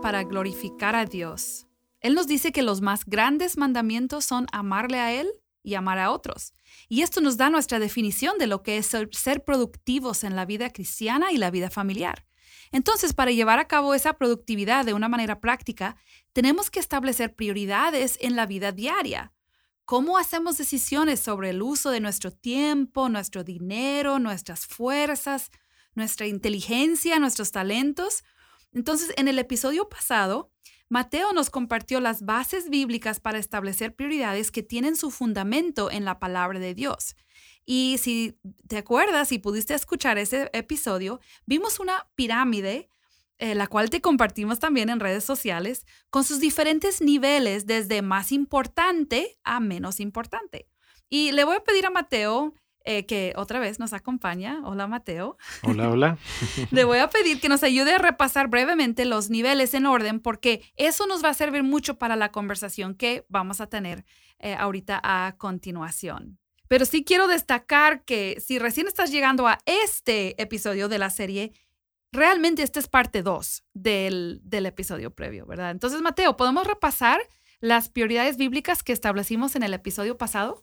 Para glorificar a Dios. Él nos dice que los más grandes mandamientos son amarle a Él y amar a otros. Y esto nos da nuestra definición de lo que es ser productivos en la vida cristiana y la vida familiar. Entonces, para llevar a cabo esa productividad de una manera práctica, tenemos que establecer prioridades en la vida diaria. ¿Cómo hacemos decisiones sobre el uso de nuestro tiempo, nuestro dinero, nuestras fuerzas, nuestra inteligencia, nuestros talentos? Entonces, en el episodio pasado, Mateo nos compartió las bases bíblicas para establecer prioridades que tienen su fundamento en la palabra de Dios. Y si te acuerdas y pudiste escuchar ese episodio, vimos una pirámide, eh, la cual te compartimos también en redes sociales, con sus diferentes niveles desde más importante a menos importante. Y le voy a pedir a Mateo eh, que otra vez nos acompaña. Hola, Mateo. Hola, hola. Le voy a pedir que nos ayude a repasar brevemente los niveles en orden porque eso nos va a servir mucho para la conversación que vamos a tener eh, ahorita a continuación. Pero sí quiero destacar que si recién estás llegando a este episodio de la serie, realmente esta es parte 2 del, del episodio previo, ¿verdad? Entonces, Mateo, ¿podemos repasar las prioridades bíblicas que establecimos en el episodio pasado?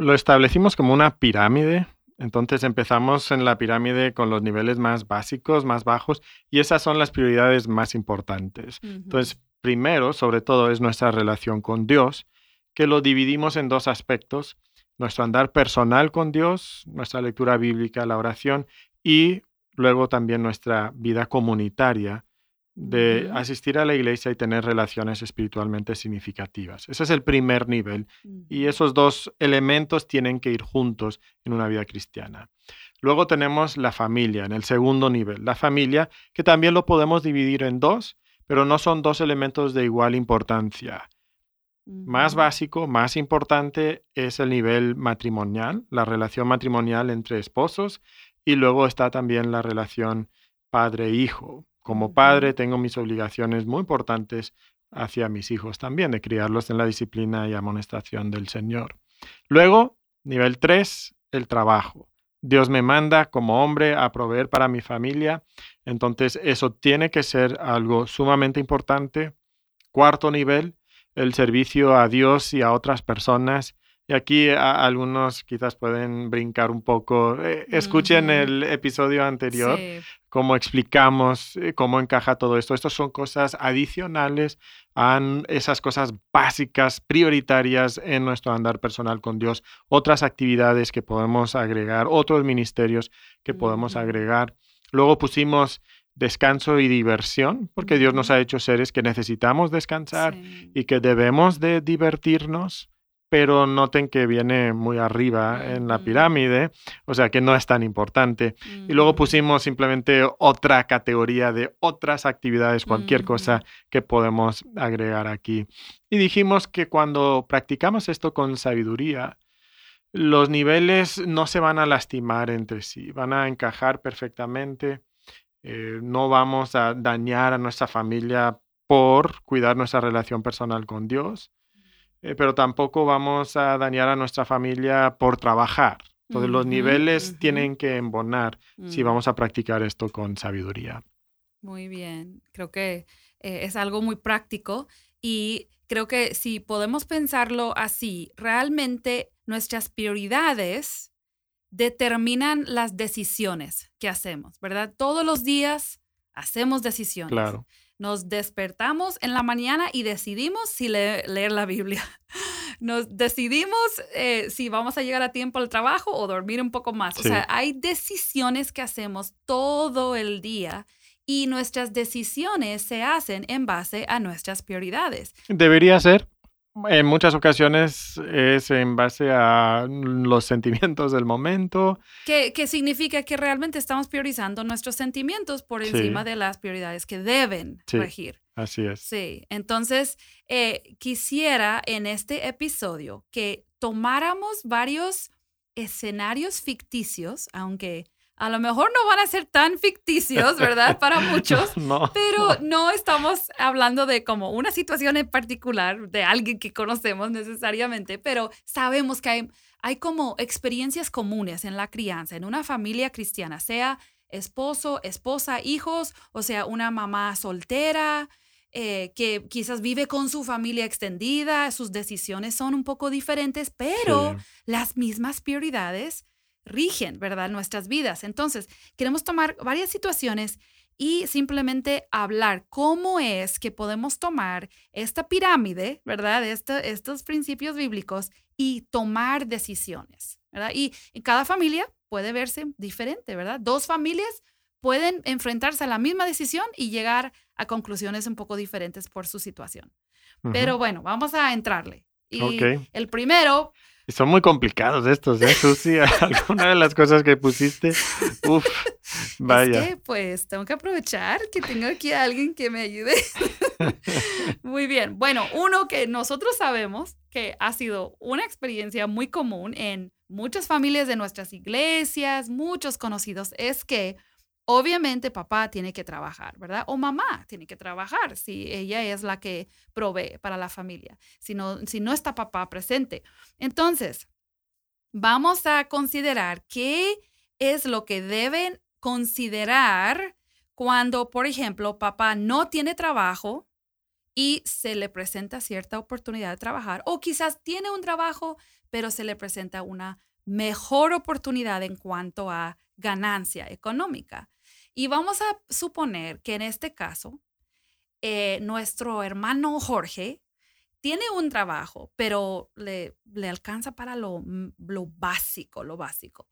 Lo establecimos como una pirámide. Entonces empezamos en la pirámide con los niveles más básicos, más bajos, y esas son las prioridades más importantes. Entonces, primero, sobre todo, es nuestra relación con Dios, que lo dividimos en dos aspectos, nuestro andar personal con Dios, nuestra lectura bíblica, la oración, y luego también nuestra vida comunitaria, de asistir a la iglesia y tener relaciones espiritualmente significativas. Ese es el primer nivel y esos dos elementos tienen que ir juntos en una vida cristiana. Luego tenemos la familia en el segundo nivel. La familia, que también lo podemos dividir en dos, pero no son dos elementos de igual importancia. Más básico, más importante es el nivel matrimonial, la relación matrimonial entre esposos, y luego está también la relación padre-hijo. Como padre tengo mis obligaciones muy importantes hacia mis hijos también, de criarlos en la disciplina y amonestación del Señor. Luego, nivel 3, el trabajo. Dios me manda como hombre a proveer para mi familia, entonces eso tiene que ser algo sumamente importante. Cuarto nivel, el servicio a Dios y a otras personas y aquí algunos quizás pueden brincar un poco. Eh, escuchen el episodio anterior, cómo explicamos eh, cómo encaja todo esto. Estas son cosas adicionales a esas cosas básicas, prioritarias en nuestro andar personal con Dios. Otras actividades que podemos agregar, otros ministerios que podemos agregar. Luego pusimos descanso y diversión, porque Dios nos ha hecho seres que necesitamos descansar y que debemos de divertirnos pero noten que viene muy arriba en la pirámide, o sea que no es tan importante. Y luego pusimos simplemente otra categoría de otras actividades, cualquier cosa que podemos agregar aquí. Y dijimos que cuando practicamos esto con sabiduría, los niveles no se van a lastimar entre sí, van a encajar perfectamente. Eh, no vamos a dañar a nuestra familia por cuidar nuestra relación personal con Dios eh, pero tampoco vamos a dañar a nuestra familia por trabajar. Entonces los niveles tienen que embonar si mm. vamos a practicar esto con sabiduría. Muy bien, creo que eh, es algo muy práctico y creo que si podemos pensarlo así, realmente nuestras prioridades determinan las decisiones que hacemos, ¿verdad? Todos los días hacemos decisiones. Claro nos despertamos en la mañana y decidimos si leer la Biblia. Nos decidimos eh, si vamos a llegar a tiempo al trabajo o dormir un poco más. O sea, hay decisiones que hacemos todo el día y nuestras decisiones se hacen en base a nuestras prioridades. Debería ser, En muchas ocasiones es en base a los sentimientos del momento. Que, significa que realmente estamos priorizando nuestros sentimientos por encima de las prioridades que deben regir. Así es. Sí, entonces eh, quisiera en este episodio que tomáramos varios escenarios ficticios, aunque a lo mejor no van a ser tan ficticios, ¿verdad? Para muchos, no, pero no. estamos hablando de como una situación en particular de alguien que conocemos necesariamente, pero sabemos que hay, hay como experiencias comunes en la crianza, en una familia cristiana, sea esposo, esposa, hijos, o sea, una mamá soltera, eh, que quizás vive con su familia extendida, sus decisiones son un poco diferentes, pero las mismas prioridades rigen, ¿verdad? Nuestras vidas. Entonces, queremos tomar varias situaciones y simplemente hablar cómo es que podemos tomar esta pirámide, ¿verdad? estos principios bíblicos y tomar decisiones, ¿verdad? Y, cada familia puede verse diferente, ¿verdad? Dos familias pueden enfrentarse a la misma decisión y llegar a conclusiones un poco diferentes por su situación. Pero bueno, vamos a entrarle. Y el primero son muy complicados estos, ¿eh, Susi? Alguna de las cosas que pusiste, uf, vaya. Es que, pues, tengo que aprovechar que tengo aquí a alguien que me ayude. muy bien. Bueno, uno que nosotros sabemos que ha sido una experiencia muy común en muchas familias de nuestras iglesias, muchos conocidos, es que Obviamente papá tiene que trabajar, ¿verdad? O mamá tiene que trabajar si ella es la que provee para la familia, si no, si no está papá presente. Entonces, vamos a considerar qué es lo que deben considerar cuando, por ejemplo, papá no tiene trabajo y se le presenta cierta oportunidad de trabajar, o quizás tiene un trabajo, pero se le presenta una mejor oportunidad en cuanto a ganancia económica. Y vamos a suponer que en este caso, eh, nuestro hermano Jorge tiene un trabajo, pero le, le alcanza para lo, mm, lo básico, lo básico.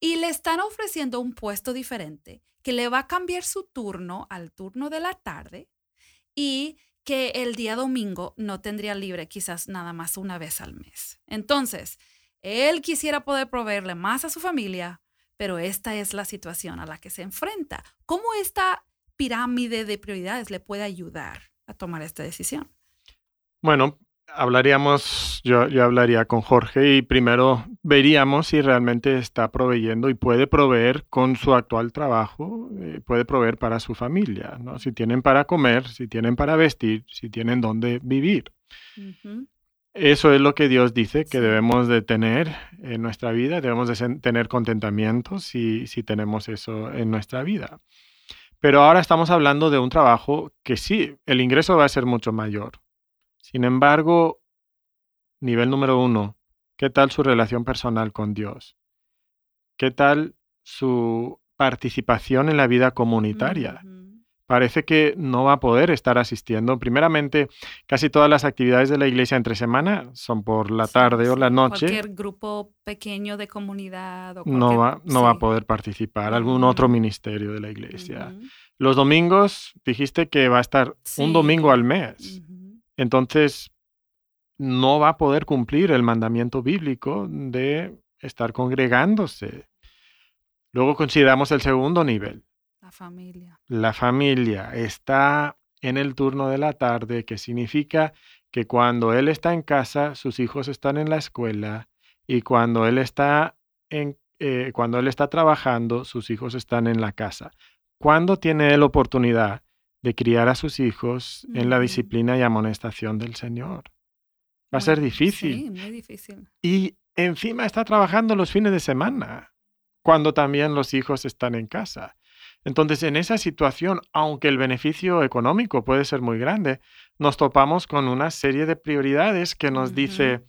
Y le están ofreciendo un puesto diferente que le va a cambiar su turno al turno de la tarde y que el día domingo no tendría libre quizás nada más una vez al mes. Entonces, él quisiera poder proveerle más a su familia, pero esta es la situación a la que se enfrenta. ¿Cómo esta pirámide de prioridades le puede ayudar a tomar esta decisión? Bueno, hablaríamos, yo, yo, hablaría con Jorge y primero veríamos si realmente está proveyendo y puede proveer con su actual trabajo, eh, puede proveer para su familia, ¿no? Si tienen para comer, si tienen para vestir, si tienen dónde vivir. Eso es lo que Dios dice que debemos de tener en nuestra vida, debemos de tener contentamiento si, si tenemos eso en nuestra vida. Pero ahora estamos hablando de un trabajo que sí, el ingreso va a ser mucho mayor. Sin embargo, nivel número uno, ¿qué tal su relación personal con Dios? ¿Qué tal su participación en la vida comunitaria? Parece que no va a poder estar asistiendo. Primeramente, casi todas las actividades de la iglesia entre semana son por la tarde o la noche. Cualquier grupo pequeño de comunidad. O no va, no va a poder participar, algún otro ministerio de la iglesia. Los domingos, dijiste que va a estar un domingo al mes. Entonces, no va a poder cumplir el mandamiento bíblico de estar congregándose. Luego consideramos el segundo nivel, familia. La familia está en el turno de la tarde, que significa que cuando él está en casa, sus hijos están en la escuela y cuando él está en, eh, cuando él está trabajando, sus hijos están en la casa. ¿Cuándo tiene él oportunidad de criar a sus hijos en la disciplina y amonestación del Señor? Va a ser difícil. Sí, muy difícil. Y encima está trabajando los fines de semana, cuando también los hijos están en casa. Entonces, en esa situación, aunque el beneficio económico puede ser muy grande, nos topamos con una serie de prioridades que nos dice,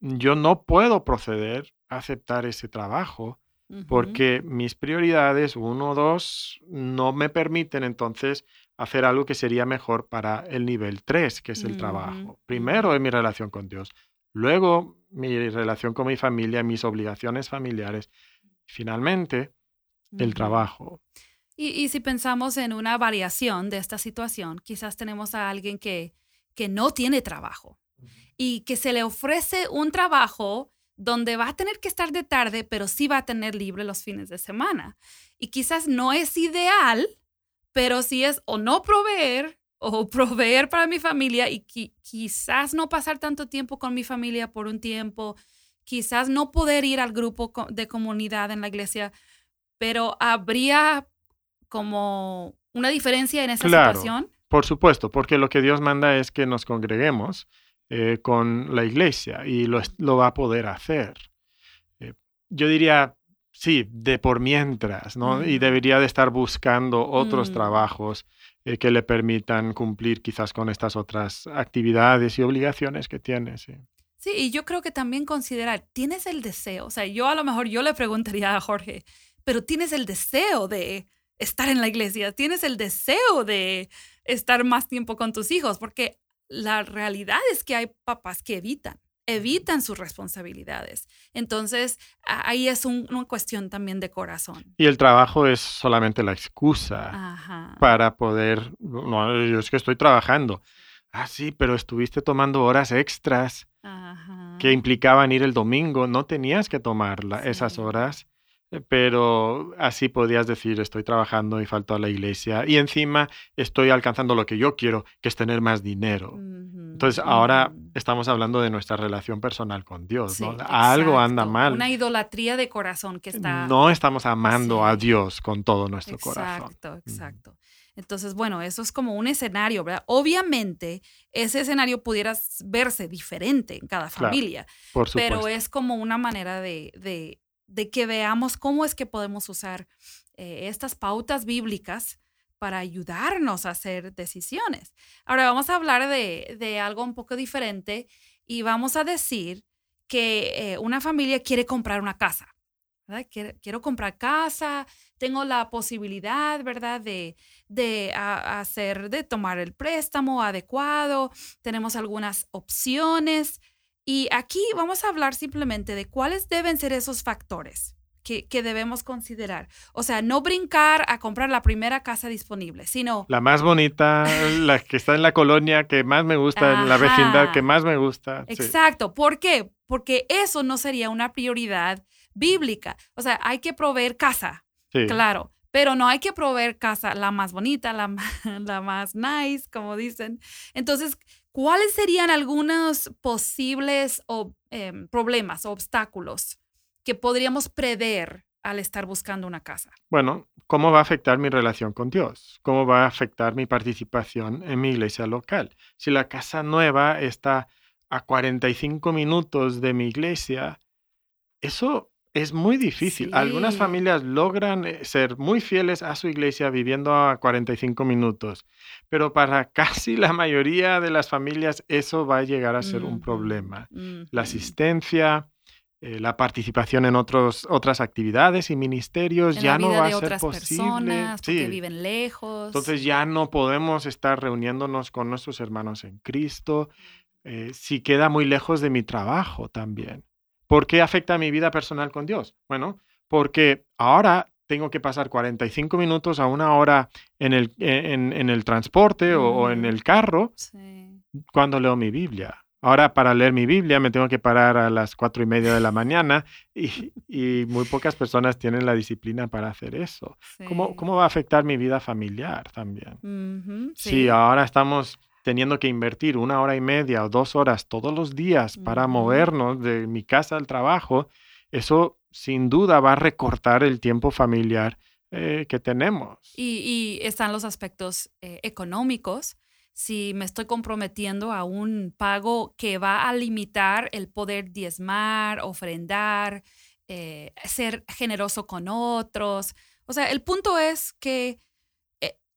yo no puedo proceder a aceptar ese trabajo porque mis prioridades, uno o dos, no me permiten entonces hacer algo que sería mejor para el nivel tres, que es el trabajo. Primero es mi relación con Dios, luego mi relación con mi familia, mis obligaciones familiares, finalmente el trabajo. Y, si pensamos en una variación de esta situación, quizás tenemos a alguien que, que no tiene trabajo y que se le ofrece un trabajo donde va a tener que estar de tarde, pero sí va a tener libre los fines de semana. Y quizás no es ideal, pero sí es o no proveer o proveer para mi familia y quizás no pasar tanto tiempo con mi familia por un tiempo, quizás no poder ir al grupo de comunidad en la iglesia, pero habría como una diferencia en esa situación. Por supuesto, porque lo que Dios manda es que nos congreguemos eh, con la iglesia y lo, lo, va a poder hacer. Eh, yo diría, sí, de por mientras, ¿no? Y debería de estar buscando otros mm. trabajos eh, que le permitan cumplir quizás con estas otras actividades y obligaciones que tiene, sí. Sí, y yo creo que también considerar, ¿tienes el deseo? O sea, yo a lo mejor yo le preguntaría a Jorge, pero ¿tienes el deseo de estar en la iglesia? ¿Tienes el deseo de estar más tiempo con tus hijos? Porque la realidad es que hay papás que evitan evitan sus responsabilidades. Entonces, ahí es una cuestión también de corazón. Y el trabajo es solamente la excusa para poder, no, yo es que estoy trabajando. Ah, sí, pero estuviste tomando horas extras que implicaban ir el domingo, no tenías que tomar esas horas pero así podías decir, estoy trabajando y falto a la iglesia y encima estoy alcanzando lo que yo quiero, que es tener más dinero. Entonces ahora estamos hablando de nuestra relación personal con Dios, ¿no? Algo anda mal. Una idolatría de corazón que está... No estamos amando a Dios con todo nuestro corazón. Exacto, exacto. Entonces, bueno, eso es como un escenario, ¿verdad? Obviamente, ese escenario pudiera verse diferente en cada familia, pero es como una manera de de que veamos cómo es que podemos usar eh, estas pautas bíblicas para ayudarnos a hacer decisiones. Ahora vamos a hablar de, algo un poco diferente y vamos a decir que eh, una familia quiere comprar una casa. Quiero, comprar casa, tengo la posibilidad, ¿verdad?, de, de hacer, de tomar el préstamo adecuado, tenemos algunas opciones, y aquí vamos a hablar simplemente de cuáles deben ser esos factores que, debemos considerar. O sea, no brincar a comprar la primera casa disponible, sino... La más bonita, la que está en la colonia que más me gusta, en la vecindad que más me gusta. Exacto. ¿Por qué? Porque eso no sería una prioridad bíblica. O sea, hay que proveer casa, claro, pero no hay que proveer casa la más bonita, la, la más nice, como dicen. Entonces, ¿cuáles serían algunos posibles em, problemas o obstáculos que podríamos prever al estar buscando una casa? Bueno, ¿cómo va a afectar mi relación con Dios? ¿Cómo va a afectar mi participación en mi iglesia local? Si la casa nueva está a 45 minutos de mi iglesia, eso es muy difícil. Algunas familias logran eh, ser muy fieles a su iglesia viviendo a 45 minutos, pero para casi la mayoría de las familias eso va a llegar a ser un problema. La asistencia, eh, la participación en otros, otras actividades y ministerios ya no va a ser posible. Personas, sí. viven lejos. Entonces ya no podemos estar reuniéndonos con nuestros hermanos en Cristo. Eh, si queda muy lejos de mi trabajo también. ¿Por qué afecta mi vida personal con Dios? Bueno, porque ahora tengo que pasar 45 minutos a una hora en el, en, el transporte o, en mm, el carro cuando leo mi Biblia. Ahora para leer mi Biblia me tengo que parar a las cuatro y media de la mañana y, muy pocas personas tienen la disciplina para hacer eso. ¿Cómo, ¿Cómo, va a afectar mi vida familiar también? sí. ahora estamos teniendo que invertir una hora y media o dos horas todos los días para movernos de mi casa al trabajo, eso sin duda va a recortar el tiempo familiar eh, que tenemos. Y, están los aspectos eh, económicos. Si me estoy comprometiendo a un pago que va a limitar el poder diezmar, ofrendar, eh, ser generoso con otros. O sea, el punto es que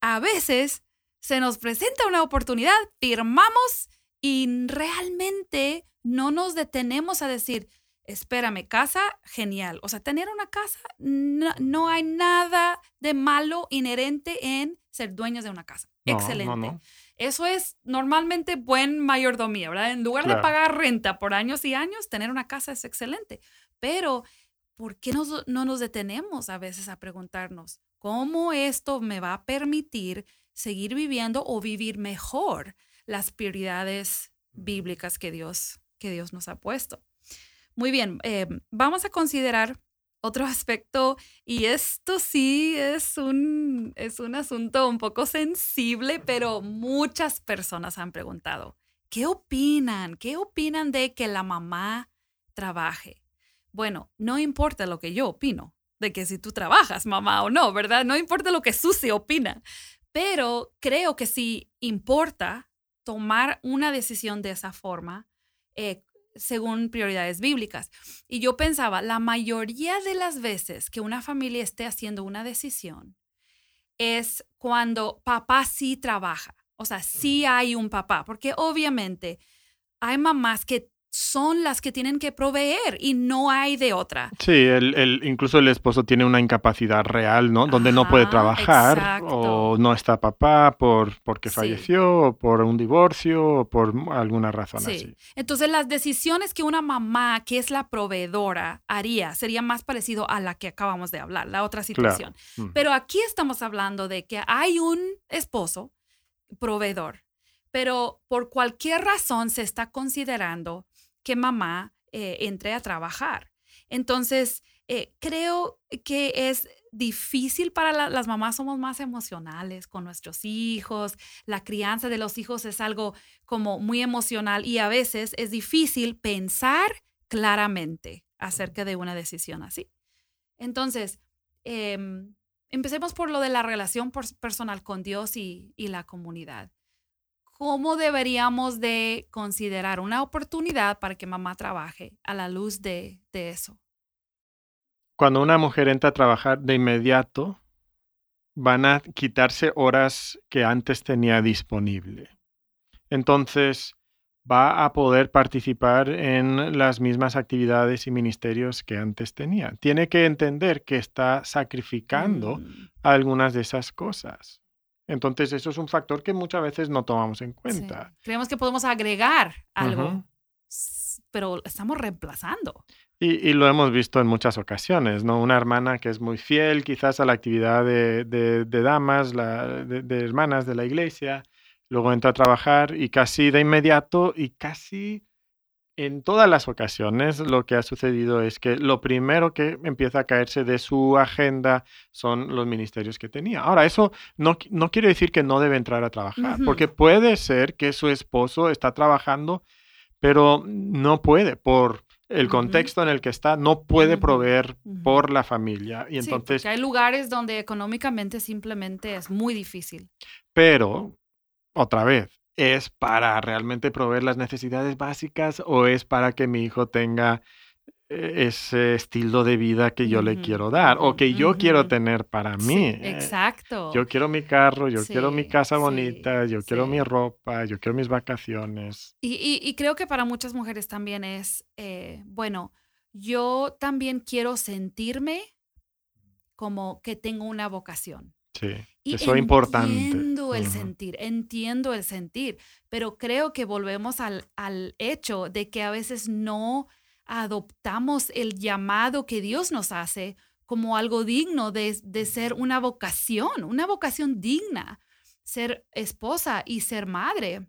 a veces se nos presenta una oportunidad, firmamos y realmente no nos detenemos a decir, espérame, casa, genial. O sea, tener una casa, no, hay nada de malo inherente en ser dueños de una casa. Excelente. Eso es normalmente buen mayordomía, ¿verdad? En lugar de pagar renta por años y años, tener una casa es excelente. Pero, ¿por qué no nos detenemos a veces a preguntarnos, ¿cómo esto me va a permitir seguir viviendo o vivir mejor las prioridades bíblicas que Dios, que Dios nos ha puesto. Muy bien, eh, vamos a considerar otro aspecto, y esto sí es un, es un asunto un poco sensible, pero muchas personas han preguntado, ¿qué opinan? ¿Qué opinan de que la mamá trabaje? Bueno, no importa lo que yo opino, de que si tú trabajas, mamá o no, ¿verdad? No importa lo que Susie opina, pero creo que sí importa tomar una decisión de esa forma eh, según prioridades bíblicas. Y yo pensaba, la mayoría de las veces que una familia esté haciendo una decisión es cuando papá sí trabaja. O sea, sí hay un papá, porque obviamente hay mamás que son las que tienen que proveer y no hay de otra. Sí, el, incluso el esposo tiene una incapacidad real, ¿no? Donde no puede trabajar o no está papá por, porque falleció o por un divorcio o por alguna razón sí. así. Entonces las decisiones que una mamá que es la proveedora haría sería más parecido a la que acabamos de hablar, la otra situación. Mm. Pero aquí estamos hablando de que hay un esposo proveedor, pero por cualquier razón se está considerando que mamá eh, entre a trabajar. Entonces, eh, creo que es difícil para las mamás, somos más emocionales con nuestros hijos, la crianza de los hijos es algo como muy emocional y a veces es difícil pensar claramente acerca de una decisión así. Entonces, em, empecemos por lo de la relación personal con Dios y la comunidad. ¿Cómo deberíamos de considerar una oportunidad para que mamá trabaje a la luz de, eso? Cuando una mujer entra a trabajar de inmediato, van a quitarse horas que antes tenía disponible. Entonces, va a poder participar en las mismas actividades y ministerios que antes tenía. Tiene que entender que está sacrificando mm. algunas de esas cosas. Entonces, eso es un factor que muchas veces no tomamos en cuenta. Creemos que podemos agregar algo, pero estamos reemplazando. Y, lo hemos visto en muchas ocasiones, ¿no? Una hermana que es muy fiel quizás a la actividad de, damas, de, hermanas de la iglesia, luego entra a trabajar y casi de inmediato y casi en todas las ocasiones lo que ha sucedido es que lo primero que empieza a caerse de su agenda son los ministerios que tenía. Ahora, eso no, no quiere decir que no debe entrar a trabajar, porque puede ser que su esposo está trabajando, pero no puede por el contexto en el que está, no puede proveer por la familia. Y entonces... hay lugares donde económicamente simplemente es muy difícil. Pero, otra vez, ¿Es para realmente proveer las necesidades básicas o es para que mi hijo tenga eh, ese estilo de vida que yo le quiero dar o que yo quiero tener para mí. Eh, exacto. Yo quiero mi carro, yo quiero mi casa bonita, yo quiero mi ropa, yo quiero mis vacaciones. Y, creo que para muchas mujeres también es, eh, bueno, yo también quiero sentirme como que tengo una vocación. Sí, eso es importante. Entiendo el sentir, entiendo el sentir, pero creo que volvemos al, al hecho de que a veces no adoptamos el llamado que Dios nos hace como algo digno de, de, ser una vocación, una vocación digna, ser esposa y ser madre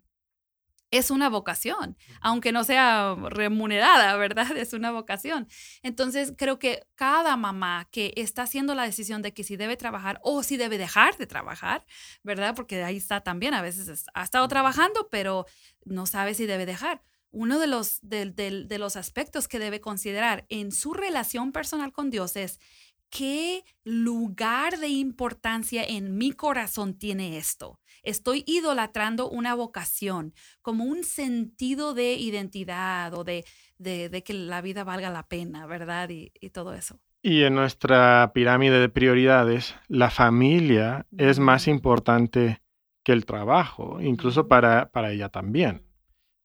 es una vocación, aunque no sea remunerada, ¿verdad? Es una vocación. Entonces, creo que cada mamá que está haciendo la decisión de que si debe trabajar o si debe dejar de trabajar, ¿verdad? Porque ahí está también, a veces ha estado trabajando, pero no sabe si debe dejar. Uno de los, de los aspectos que debe considerar en su relación personal con Dios es qué lugar de importancia en mi corazón tiene esto. Estoy idolatrando una vocación como un sentido de identidad o de, de, que la vida valga la pena, ¿verdad? Y, todo eso. Y en nuestra pirámide de prioridades, la familia es más importante que el trabajo, incluso para, para ella también.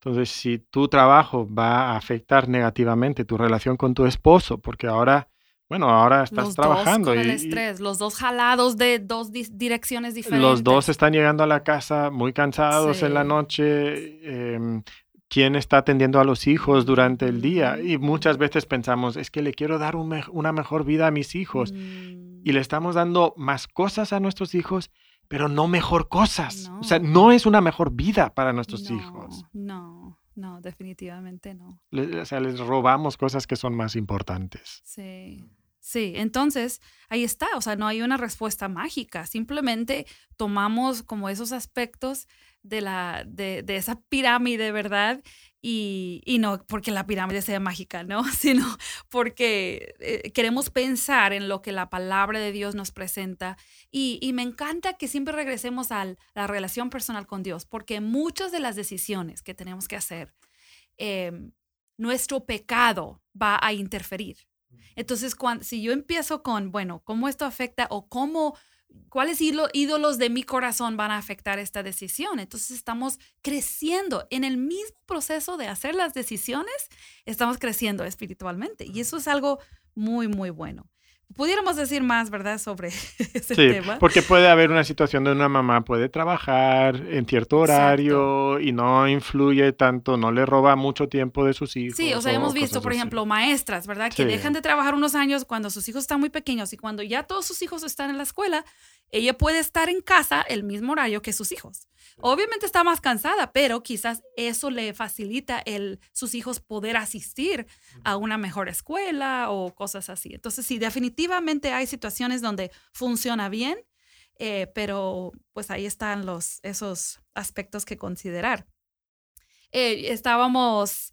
Entonces, si tu trabajo va a afectar negativamente tu relación con tu esposo, porque ahora bueno, ahora estás trabajando. y, el estrés, los dos jalados de dos direcciones diferentes. Los dos están llegando a la casa muy cansados en la noche. Em, ¿Quién está atendiendo a los hijos durante el día? Y muchas veces pensamos, es que le quiero dar una mejor vida a mis hijos. Mm. Y le estamos dando más cosas a nuestros hijos, pero no mejor cosas. O sea, no es una mejor vida para nuestros hijos. No, No, definitivamente no. o sea, les robamos cosas que son más importantes. Sí. Sí, entonces ahí está, o sea, no hay una respuesta mágica, simplemente tomamos como esos aspectos de, la, de, de esa pirámide, ¿verdad? Y, y, no porque la pirámide sea mágica, ¿no? Sino porque eh, queremos pensar en lo que la palabra de Dios nos presenta. Y, y me encanta que siempre regresemos a la relación personal con Dios, porque muchas de las decisiones que tenemos que hacer, em, nuestro pecado va a interferir. Entonces, cuando, si yo empiezo con, bueno, ¿cómo esto afecta o cómo ¿Cuáles ídolos de mi corazón van a afectar esta decisión? Entonces estamos creciendo. En el mismo proceso de hacer las decisiones, estamos creciendo espiritualmente y eso es algo muy, muy bueno pudiéramos decir más, ¿verdad?, sobre ese sí, Porque puede haber una situación donde una mamá puede trabajar en cierto horario y no influye tanto, no le roba mucho tiempo de sus hijos. Sí, o sea, hemos visto, por ejemplo, maestras, ¿verdad?, que dejan de trabajar unos años cuando sus hijos están muy pequeños y cuando ya todos sus hijos están en la escuela, ella puede estar en casa el mismo horario que sus hijos. Obviamente está más cansada, pero quizás eso le facilita el sus hijos poder asistir a una mejor escuela o cosas así. Entonces, sí, definitivamente hay situaciones donde funciona bien, eh, pero pues ahí están los, esos aspectos que considerar. Eh, estábamos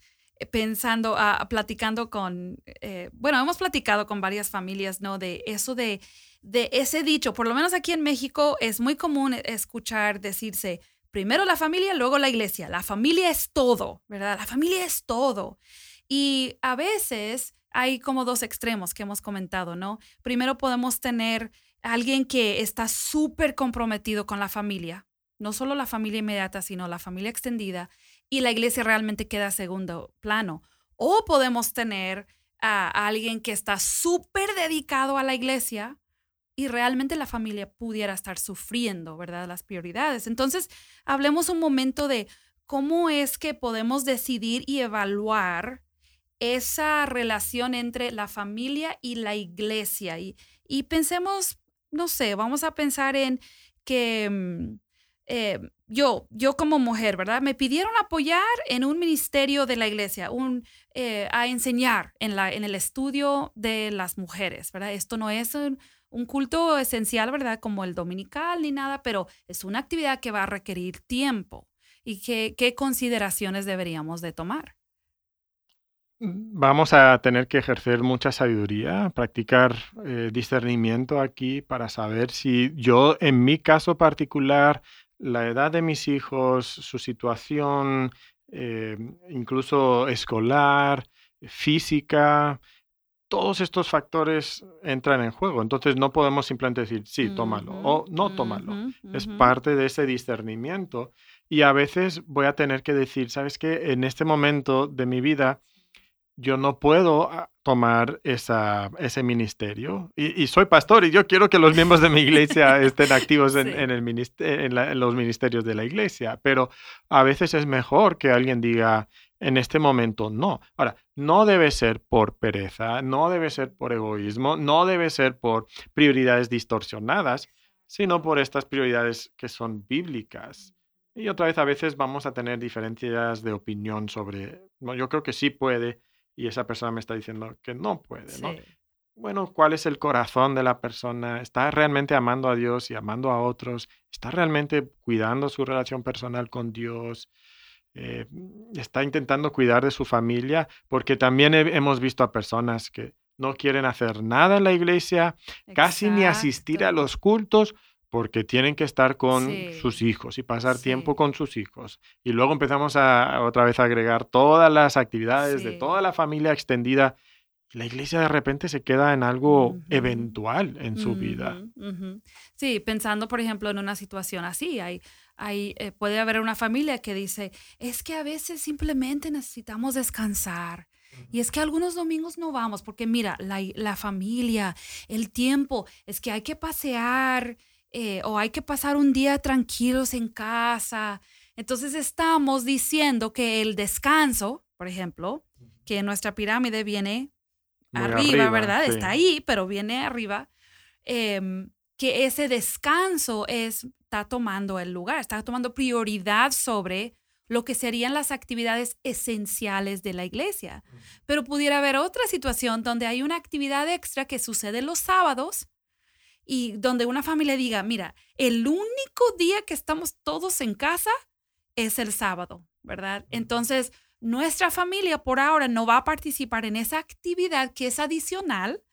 pensando, ah, platicando con, eh, bueno, hemos platicado con varias familias, ¿no? De eso de de ese dicho, por lo menos aquí en México es muy común escuchar decirse, primero la familia, luego la iglesia. La familia es todo, ¿verdad? La familia es todo. Y a veces hay como dos extremos que hemos comentado, ¿no? Primero podemos tener alguien que está súper comprometido con la familia, no solo la familia inmediata, sino la familia extendida, y la iglesia realmente queda a segundo plano. O podemos tener a alguien que está súper dedicado a la iglesia, y realmente la familia pudiera estar sufriendo, ¿verdad? Las prioridades. Entonces, hablemos un momento de cómo es que podemos decidir y evaluar esa relación entre la familia y la iglesia. Y, y pensemos, no sé, vamos a pensar en que mm, eh, yo, yo como mujer, ¿verdad? Me pidieron apoyar en un ministerio de la iglesia, un, eh, a enseñar en, la, en el estudio de las mujeres, ¿verdad? Esto no es un, un culto esencial, ¿verdad? Como el dominical ni nada, pero es una actividad que va a requerir tiempo. ¿Y qué, consideraciones deberíamos de tomar? Vamos a tener que ejercer mucha sabiduría, practicar eh, discernimiento aquí para saber si yo, en mi caso particular, la edad de mis hijos, su situación, eh, incluso escolar, física, todos estos factores entran en juego. Entonces no podemos simplemente decir, sí, tómalo o no tómalo. Es parte de ese discernimiento. Y a veces voy a tener que decir, ¿sabes qué? En este momento de mi vida, yo no puedo ah, tomar esa, ese ministerio. Y, soy pastor y yo quiero que los miembros de mi iglesia estén activos en, el en los ministerios de la iglesia. Pero a veces es mejor que alguien diga, en este momento no. Ahora, no debe ser por pereza, no debe ser por egoísmo, no debe ser por prioridades distorsionadas, sino por estas prioridades que son bíblicas. Y otra vez a veces vamos a tener diferencias de opinión sobre, no, yo creo que sí puede y esa persona me está diciendo que no puede, ¿no? Bueno, ¿cuál es el corazón de la persona? ¿Está realmente amando a Dios y amando a otros? ¿Está realmente cuidando su relación personal con Dios? Eh, está intentando cuidar de su familia, porque también hemos visto a personas que no quieren hacer nada en la iglesia, casi ni asistir a los cultos, porque tienen que estar con sus hijos y pasar tiempo con sus hijos. Y luego empezamos a otra vez a agregar todas las actividades de toda la familia extendida. La iglesia de repente se queda en algo eventual en su vida. Sí, pensando, por ejemplo, en una situación así, hay eh, puede haber una familia que dice, es que a veces simplemente necesitamos descansar. Y es que algunos domingos no vamos, porque mira, la, familia, el tiempo, es que hay que pasear eh, o hay que pasar un día tranquilos en casa. Entonces estamos diciendo que el descanso, por ejemplo, que nuestra pirámide viene arriba, ¿verdad? Está ahí, pero viene arriba. Em, que ese descanso es, está tomando el lugar, está tomando prioridad sobre lo que serían las actividades esenciales de la iglesia. Pero pudiera haber otra situación donde hay una actividad extra que sucede los sábados y donde una familia diga, mira, el único día que estamos todos en casa es el sábado, ¿verdad? Entonces, nuestra familia por ahora no va a participar en esa actividad que es adicional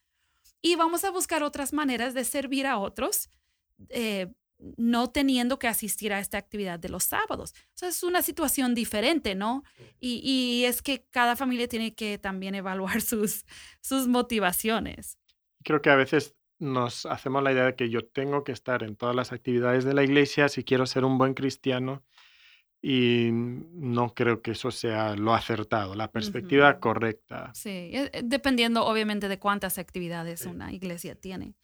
y vamos a buscar otras maneras de servir a otros. Eh, no teniendo que asistir a esta actividad de los sábados. O es una situación diferente, ¿no? Y, y, es que cada familia tiene que también evaluar sus, sus motivaciones. Creo que a veces nos hacemos la idea de que yo tengo que estar en todas las actividades de la iglesia si quiero ser un buen cristiano y no creo que eso sea lo acertado, la perspectiva correcta. Sí, eh, eh, dependiendo obviamente de cuántas actividades una iglesia tiene.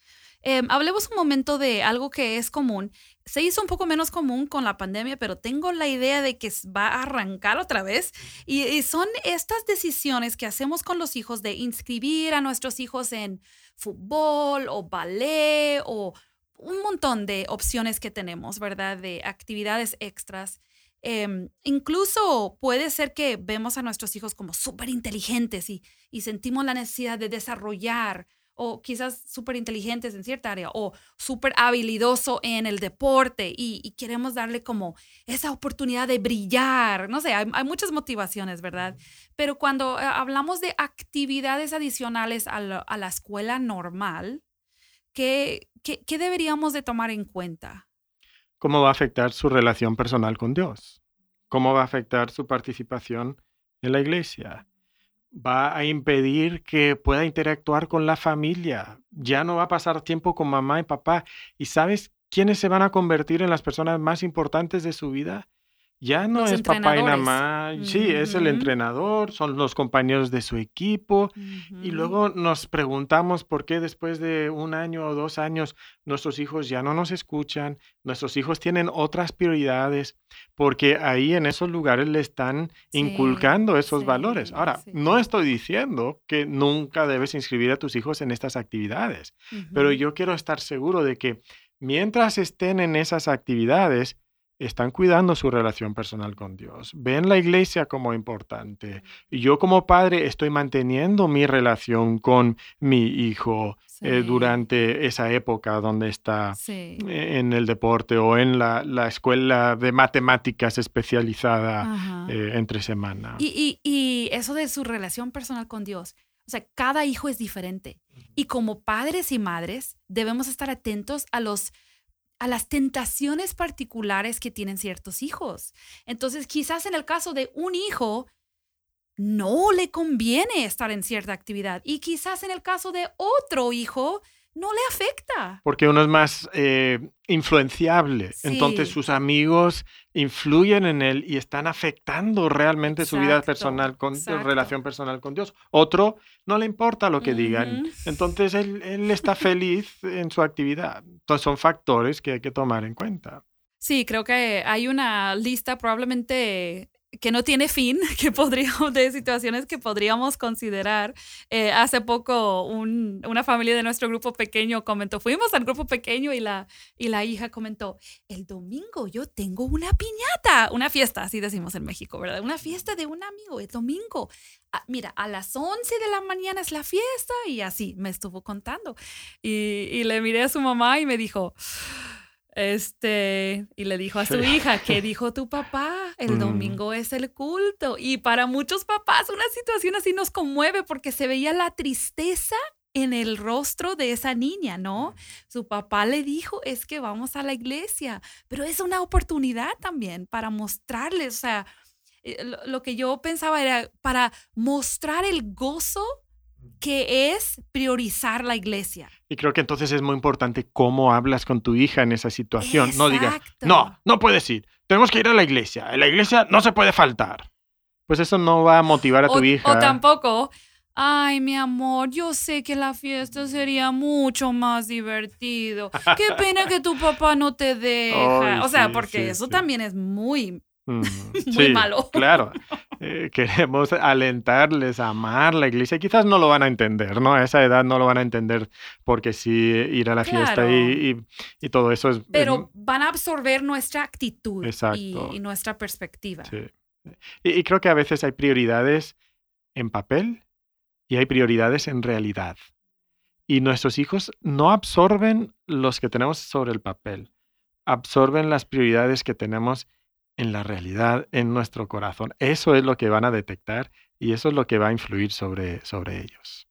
Em, hablemos un momento de algo que es común. Se hizo un poco menos común con la pandemia, pero tengo la idea de que va a arrancar otra vez. Y, son estas decisiones que hacemos con los hijos de inscribir a nuestros hijos en fútbol o ballet o un montón de opciones que tenemos, ¿verdad? De actividades extras. Em, incluso puede ser que vemos a nuestros hijos como súper inteligentes y, y sentimos la necesidad de desarrollar o quizás súper inteligentes en cierta área o súper habilidoso en el deporte y, queremos darle como esa oportunidad de brillar. No sé, hay, muchas motivaciones, ¿verdad? Pero cuando eh, hablamos de actividades adicionales a la, escuela normal, ¿qué, ¿qué, qué deberíamos de tomar en cuenta? ¿Cómo va a afectar su relación personal con Dios? ¿Cómo va a afectar su participación en la iglesia? va a impedir que pueda interactuar con la familia. Ya no va a pasar tiempo con mamá y papá. ¿Y sabes quiénes se van a convertir en las personas más importantes de su vida? Ya no es papá y mamá, sí, es el entrenador, son los compañeros de su equipo. Y luego nos preguntamos por qué después de un año o dos años nuestros hijos ya no nos escuchan, nuestros hijos tienen otras prioridades, porque ahí en esos lugares le están inculcando esos valores. Ahora, no estoy diciendo que nunca debes inscribir a tus hijos en estas actividades, pero yo quiero estar seguro de que mientras estén en esas actividades, están cuidando su relación personal con Dios, ven la iglesia como importante. Y yo como padre estoy manteniendo mi relación con mi hijo eh, durante esa época donde está en el deporte o en la, escuela de matemáticas especializada eh, entre semana. Y, y eso de su relación personal con Dios. O sea, cada hijo es diferente. Y como padres y madres debemos estar atentos a los a las tentaciones particulares que tienen ciertos hijos. Entonces, quizás en el caso de un hijo, no le conviene estar en cierta actividad y quizás en el caso de otro hijo, no le afecta. Porque uno es más eh, influenciable. Entonces sus amigos influyen en él y están afectando realmente su vida personal, con, su relación personal con Dios. Otro no le importa lo que digan. Entonces él, él está feliz en su actividad. Entonces son factores que hay que tomar en cuenta. Sí, creo que hay una lista probablemente que no tiene fin, que podríamos, de situaciones que podríamos considerar. Eh, hace poco una familia de nuestro grupo pequeño comentó, fuimos al grupo pequeño y la, y la hija comentó, el domingo yo tengo una piñata, una fiesta, así decimos en México, ¿verdad? Una fiesta de un amigo, el domingo. Ah, mira, a las 11 de la mañana es la fiesta y así me estuvo contando. Y, y le miré a su mamá y me dijo, este, y le dijo a su hija, ¿qué dijo tu papá? El mm. domingo es el culto. Y para muchos papás una situación así nos conmueve porque se veía la tristeza en el rostro de esa niña, ¿no? Su papá le dijo, es que vamos a la iglesia, pero es una oportunidad también para mostrarles, o sea, eh, lo que yo pensaba era para mostrar el gozo que es priorizar la iglesia. Y creo que entonces es muy importante cómo hablas con tu hija en esa situación. No digas, no, no puedes ir, tenemos que ir a la iglesia, en la iglesia no se puede faltar. Pues eso no va a motivar a tu hija. O tampoco, ay, mi amor, yo sé que la fiesta sería mucho más divertido. Qué pena que tu papá no te deja. o sea, porque eso también es muy Mm, Muy malo. Claro. Eh, queremos alentarles a amar la iglesia. Quizás no lo van a entender, ¿no? A esa edad no lo van a entender porque sí ir a la fiesta y, y, todo eso es... Pero van a absorber nuestra actitud y, nuestra perspectiva. Y, creo que a veces hay prioridades en papel y hay prioridades en realidad. Y nuestros hijos no absorben los que tenemos sobre el papel, absorben las prioridades que tenemos en la realidad, en nuestro corazón. Eso es lo que van a detectar y eso es lo que va a influir sobre, sobre ellos.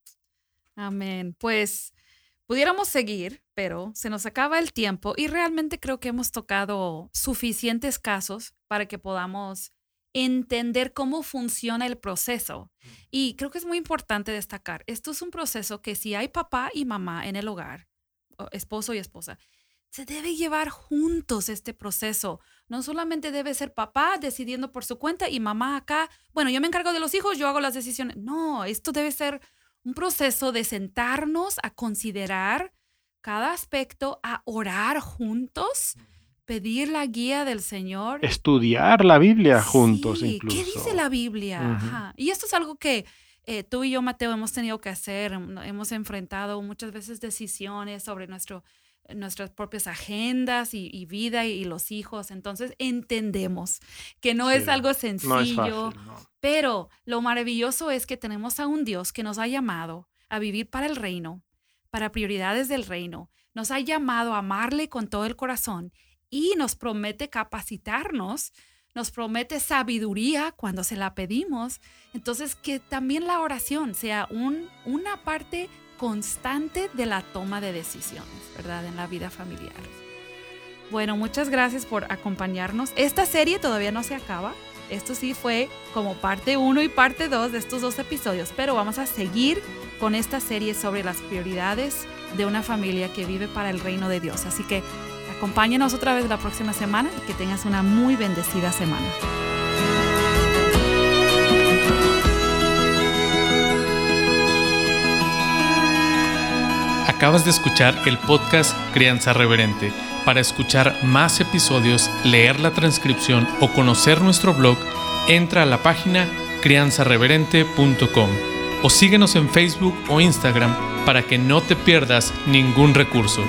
Amén. Pues pudiéramos seguir, pero se nos acaba el tiempo y realmente creo que hemos tocado suficientes casos para que podamos entender cómo funciona el proceso. Mm. Y creo que es muy importante destacar, esto es un proceso que si hay papá y mamá en el hogar, esposo y esposa, se debe llevar juntos este proceso. No solamente debe ser papá decidiendo por su cuenta y mamá acá, bueno, yo me encargo de los hijos, yo hago las decisiones. No, esto debe ser un proceso de sentarnos a considerar cada aspecto, a orar juntos, pedir la guía del Señor. Estudiar la Biblia juntos incluso. ¿Qué dice la Biblia? Y esto es algo que eh, tú y yo, Mateo, hemos tenido que hacer. Hemos enfrentado muchas veces decisiones sobre nuestro nuestras propias agendas y, vida y, los hijos. Entonces entendemos que no es algo sencillo, pero lo maravilloso es que tenemos a un Dios que nos ha llamado a vivir para el reino, para prioridades del reino. Nos ha llamado a amarle con todo el corazón y nos promete capacitarnos, nos promete sabiduría cuando se la pedimos. Entonces, que también la oración sea un, una parte constante de la toma de decisiones, ¿verdad? En la vida familiar. Bueno, muchas gracias por acompañarnos. Esta serie todavía no se acaba. Esto sí fue como parte 1 y parte 2 de estos dos episodios, pero vamos a seguir con esta serie sobre las prioridades de una familia que vive para el reino de Dios. Así que acompáñenos otra vez la próxima semana y que tengas una muy bendecida semana. Acabas de escuchar el podcast Crianza Reverente. Para escuchar más episodios, leer la transcripción o conocer nuestro blog, entra a la página crianzareverente.com o síguenos en Facebook o Instagram para que no te pierdas ningún recurso.